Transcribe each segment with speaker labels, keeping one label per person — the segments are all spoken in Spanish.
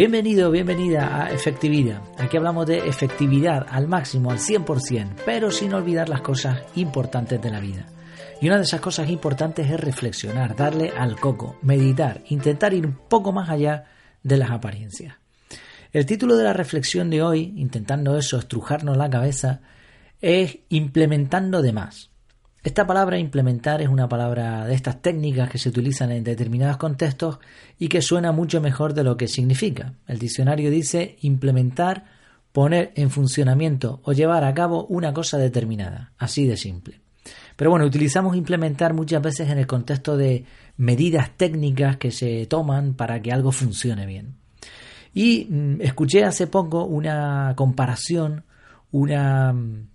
Speaker 1: Bienvenido, bienvenida a Efectividad. Aquí hablamos de efectividad al máximo, al 100%, pero sin olvidar las cosas importantes de la vida. Y una de esas cosas importantes es reflexionar, darle al coco, meditar, intentar ir un poco más allá de las apariencias. El título de la reflexión de hoy, intentando eso, estrujarnos la cabeza, es implementando de más. Esta palabra implementar es una palabra de estas técnicas que se utilizan en determinados contextos y que suena mucho mejor de lo que significa. El diccionario dice implementar, poner en funcionamiento o llevar a cabo una cosa determinada, así de simple. Pero bueno, utilizamos implementar muchas veces en el contexto de medidas técnicas que se toman para que algo funcione bien. Y mm, escuché hace poco una comparación, una... Mm,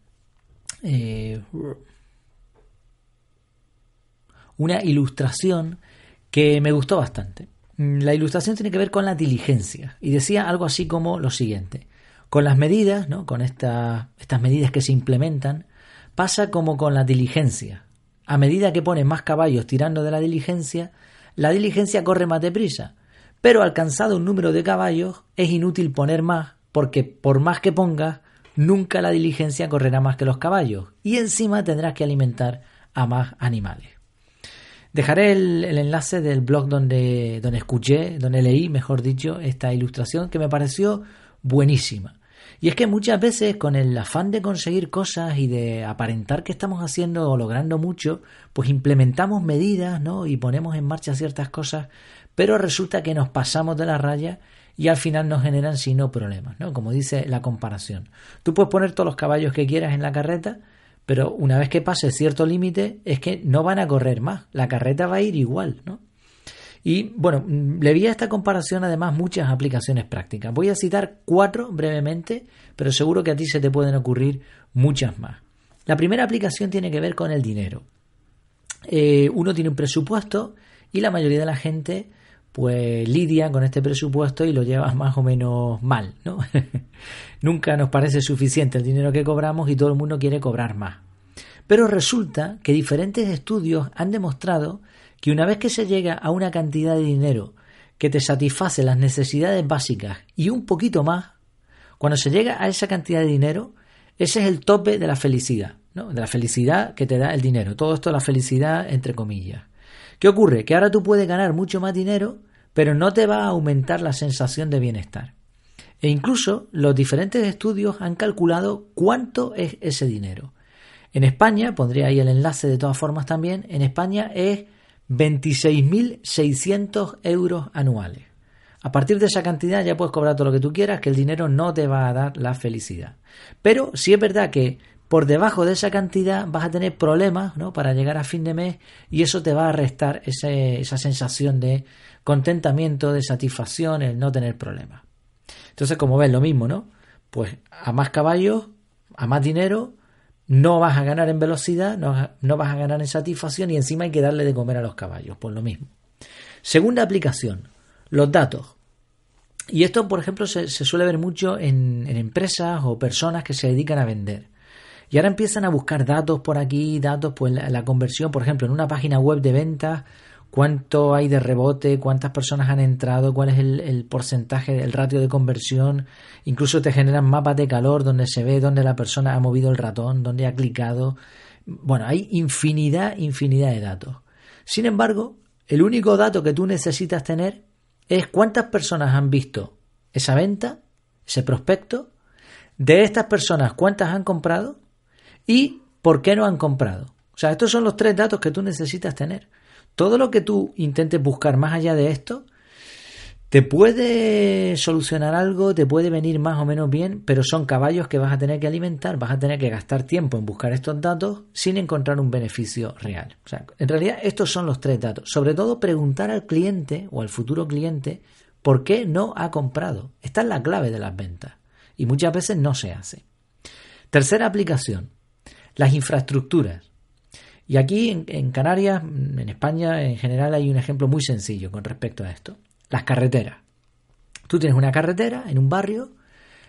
Speaker 1: eh, una ilustración que me gustó bastante. Mm, la ilustración tiene que ver con la diligencia y decía algo así como lo siguiente. Con las medidas, ¿no? con estas medidas que se implementan, pasa como con la diligencia. A medida que pones más caballos tirando de la diligencia, la diligencia corre más deprisa. Pero alcanzado un número de caballos, es inútil poner más, porque por más que pongas, nunca la diligencia correrá más que los caballos, y encima tendrás que alimentar a más animales. Dejaré el, enlace del blog donde, donde escuché, donde leí, mejor dicho, esta ilustración que me pareció buenísima. Y es que muchas veces con el afán de conseguir cosas y de aparentar que estamos haciendo o logrando mucho, pues implementamos medidas, ¿no? Y ponemos en marcha ciertas cosas, pero resulta que nos pasamos de la raya y al final nos generan sino problemas, ¿no? Como dice la comparación. Tú puedes poner todos los caballos que quieras en la carreta, pero una vez que pase cierto límite es que no van a correr más, la carreta va a ir igual, ¿no? Y bueno, le vi a esta comparación además muchas aplicaciones prácticas. Voy a citar cuatro brevemente, pero seguro que a ti se te pueden ocurrir muchas más. La primera aplicación tiene que ver con el dinero. Eh, uno tiene un presupuesto y la mayoría de la gente pues lidia con este presupuesto y lo lleva más o menos mal, ¿no? Nunca nos parece suficiente el dinero que cobramos y todo el mundo quiere cobrar más. Pero resulta que diferentes estudios han demostrado que una vez que se llega a una cantidad de dinero que te satisface las necesidades básicas y un poquito más, cuando se llega a esa cantidad de dinero, ese es el tope de la felicidad, ¿no? De la felicidad que te da el dinero. Todo esto es la felicidad entre comillas. ¿Qué ocurre? Que ahora tú puedes ganar mucho más dinero, pero no te va a aumentar la sensación de bienestar. E incluso los diferentes estudios han calculado cuánto es ese dinero. En España, pondré ahí el enlace de todas formas también, en España es 26.600 euros anuales. A partir de esa cantidad ya puedes cobrar todo lo que tú quieras, que el dinero no te va a dar la felicidad. Pero sí es verdad que por debajo de esa cantidad vas a tener problemas ¿no? para llegar a fin de mes y eso te va a restar esa sensación de contentamiento, de satisfacción, el no tener problemas. Entonces, como ves, lo mismo, ¿no? Pues a más caballos, a más dinero, no vas a ganar en velocidad, no, no vas a ganar en satisfacción y encima hay que darle de comer a los caballos, pues lo mismo. Segunda aplicación, los datos. Y esto, por ejemplo, se, suele ver mucho en, empresas o personas que se dedican a vender. Y ahora empiezan a buscar datos por aquí, datos, pues la, conversión, por ejemplo, en una página web de ventas, cuánto hay de rebote, cuántas personas han entrado, cuál es el, el, porcentaje, el ratio de conversión. Incluso te generan mapas de calor donde se ve dónde la persona ha movido el ratón, dónde ha clicado. Bueno, hay infinidad, infinidad de datos. Sin embargo, el único dato que tú necesitas tener es cuántas personas han visto esa venta, ese prospecto, de estas personas cuántas han comprado y por qué no han comprado. O sea, estos son los tres datos que tú necesitas tener. Todo lo que tú intentes buscar más allá de esto, te puede solucionar algo, te puede venir más o menos bien, pero son caballos que vas a tener que alimentar, vas a tener que gastar tiempo en buscar estos datos sin encontrar un beneficio real. O sea, en realidad estos son los tres datos. Sobre todo preguntar al cliente o al futuro cliente por qué no ha comprado. Esta es la clave de las ventas y muchas veces no se hace. Tercera aplicación, las infraestructuras. Y aquí en, Canarias, en España en general, hay un ejemplo muy sencillo con respecto a esto. Las carreteras. Tú tienes una carretera en un barrio,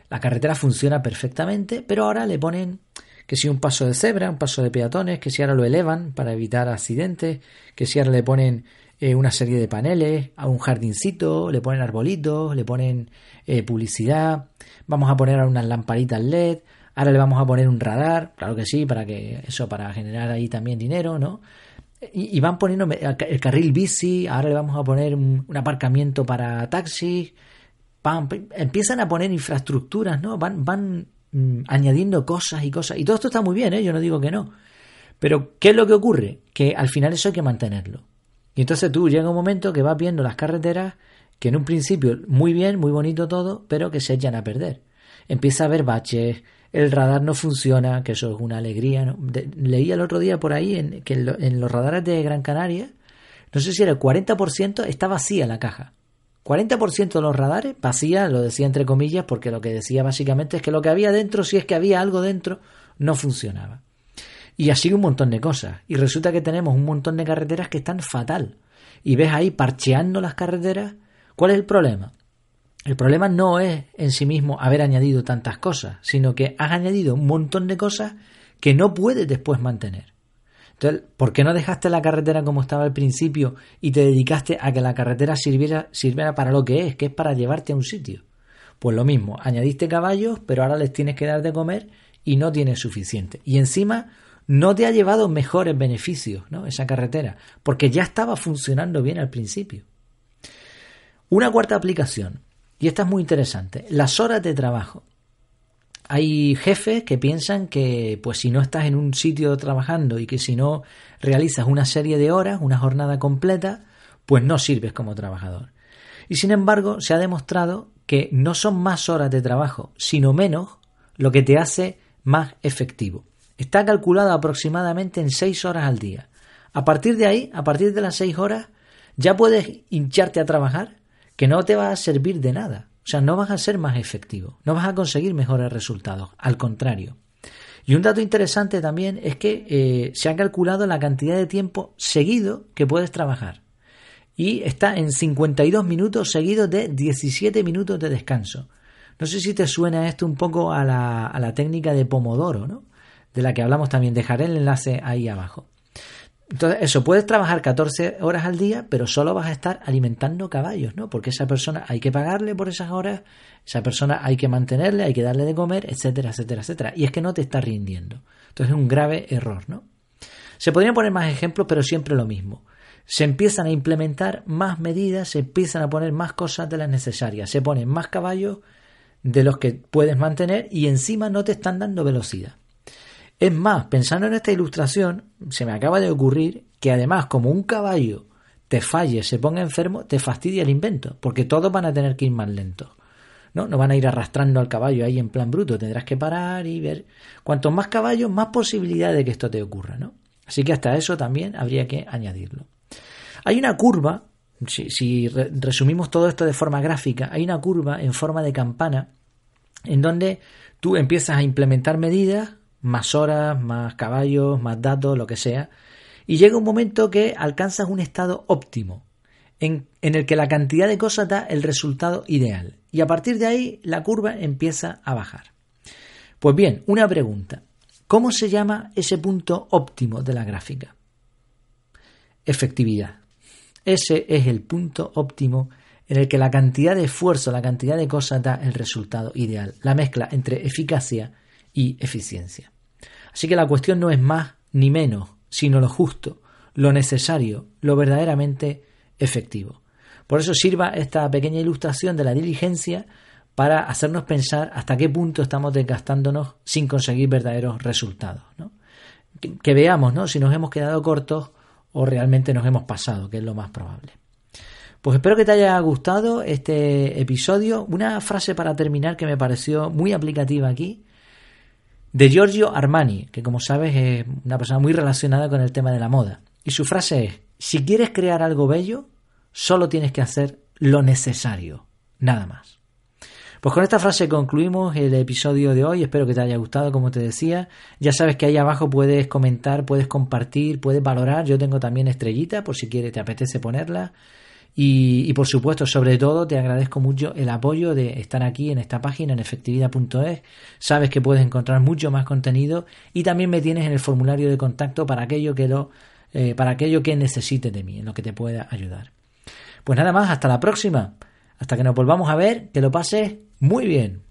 Speaker 1: la carretera funciona perfectamente, pero ahora le ponen que si un paso de cebra, un paso de peatones, que si ahora lo elevan para evitar accidentes, que si ahora le ponen eh, una serie de paneles, a un jardincito, le ponen arbolitos, le ponen eh, publicidad, vamos a poner unas lamparitas LED, ahora le vamos a poner un radar, claro que sí, para que eso, para generar ahí también dinero, ¿no? Y, van poniendo el carril bici, ahora le vamos a poner un, aparcamiento para taxis, empiezan a poner infraestructuras, ¿no? Van, van mm, añadiendo cosas y cosas. Y todo esto está muy bien, ¿eh? Yo no digo que no. Pero, ¿qué es lo que ocurre? Que al final eso hay que mantenerlo. Y entonces tú llega un momento que vas viendo las carreteras que en un principio muy bien, muy bonito todo, pero que se echan a perder. Empieza a haber baches, el radar no funciona, que eso es una alegría. ¿no? leí el otro día por ahí en, que en, los radares de Gran Canaria, no sé si era el 40%, está vacía la caja. 40% de los radares vacía, lo decía entre comillas, porque lo que decía básicamente es que lo que había dentro, si es que había algo dentro, no funcionaba. Y así un montón de cosas. Y resulta que tenemos un montón de carreteras que están fatal. Y ves ahí parcheando las carreteras. ¿Cuál es el problema? El problema no es en sí mismo haber añadido tantas cosas, sino que has añadido un montón de cosas que no puedes después mantener. Entonces, ¿por qué no dejaste la carretera como estaba al principio y te dedicaste a que la carretera sirviera, para lo que es, que es para llevarte a un sitio? Pues lo mismo, añadiste caballos, pero ahora les tienes que dar de comer y no tienes suficiente. Y encima no te ha llevado mejores beneficios, ¿no? Esa carretera, porque ya estaba funcionando bien al principio. Una cuarta aplicación, y esta es muy interesante, las horas de trabajo. Hay jefes que piensan que, pues si no estás en un sitio trabajando y que si no realizas una serie de horas, una jornada completa, pues no sirves como trabajador. Y sin embargo, se ha demostrado que no son más horas de trabajo, sino menos lo que te hace más efectivo. Está calculada aproximadamente en 6 horas al día. A partir de ahí, a partir de las 6 horas, ya puedes hincharte a trabajar que no te va a servir de nada. O sea, no vas a ser más efectivo, no vas a conseguir mejores resultados, al contrario. Y un dato interesante también es que eh, se ha calculado la cantidad de tiempo seguido que puedes trabajar. Y está en 52 minutos seguidos de 17 minutos de descanso. No sé si te suena esto un poco a la, a la técnica de Pomodoro, ¿no? de la que hablamos también. Dejaré el enlace ahí abajo. Entonces, eso, puedes trabajar 14 horas al día, pero solo vas a estar alimentando caballos, ¿no? Porque esa persona hay que pagarle por esas horas, esa persona hay que mantenerle, hay que darle de comer, etcétera, etcétera, etcétera. Y es que no te está rindiendo. Entonces es un grave error, ¿no? Se podrían poner más ejemplos, pero siempre lo mismo. Se empiezan a implementar más medidas, se empiezan a poner más cosas de las necesarias, se ponen más caballos de los que puedes mantener y encima no te están dando velocidad. Es más, pensando en esta ilustración, se me acaba de ocurrir que además como un caballo te falle, se ponga enfermo, te fastidia el invento, porque todos van a tener que ir más lentos. ¿no? no van a ir arrastrando al caballo ahí en plan bruto, tendrás que parar y ver. Cuantos más caballos, más posibilidad de que esto te ocurra, ¿no? Así que hasta eso también habría que añadirlo. Hay una curva, si, si resumimos todo esto de forma gráfica, hay una curva en forma de campana en donde tú empiezas a implementar medidas más horas, más caballos, más datos, lo que sea, y llega un momento que alcanzas un estado óptimo, en, el que la cantidad de cosas da el resultado ideal, y a partir de ahí la curva empieza a bajar. Pues bien, una pregunta. ¿Cómo se llama ese punto óptimo de la gráfica? Efectividad. Ese es el punto óptimo en el que la cantidad de esfuerzo, la cantidad de cosas da el resultado ideal, la mezcla entre eficacia y eficiencia. Así que la cuestión no es más ni menos, sino lo justo, lo necesario, lo verdaderamente efectivo. Por eso sirva esta pequeña ilustración de la diligencia para hacernos pensar hasta qué punto estamos desgastándonos sin conseguir verdaderos resultados. Que, veamos ¿no? si nos hemos quedado cortos o realmente nos hemos pasado, que es lo más probable. Pues espero que te haya gustado este episodio. Una frase para terminar que me pareció muy aplicativa aquí de Giorgio Armani, que como sabes es una persona muy relacionada con el tema de la moda. Y su frase es, si quieres crear algo bello, solo tienes que hacer lo necesario, nada más. Pues con esta frase concluimos el episodio de hoy. Espero que te haya gustado, como te decía. Ya sabes que ahí abajo puedes comentar, puedes compartir, puedes valorar. Yo tengo también estrellita por si quieres, te apetece ponerla. Y, por supuesto, sobre todo, te agradezco mucho el apoyo de estar aquí en esta página, en efectividad.es. Sabes que puedes encontrar mucho más contenido y también me tienes en el formulario de contacto para aquello que lo eh, para aquello que necesites de mí, en lo que te pueda ayudar. Pues nada más, hasta la próxima. Hasta que nos volvamos a ver, que lo pases muy bien.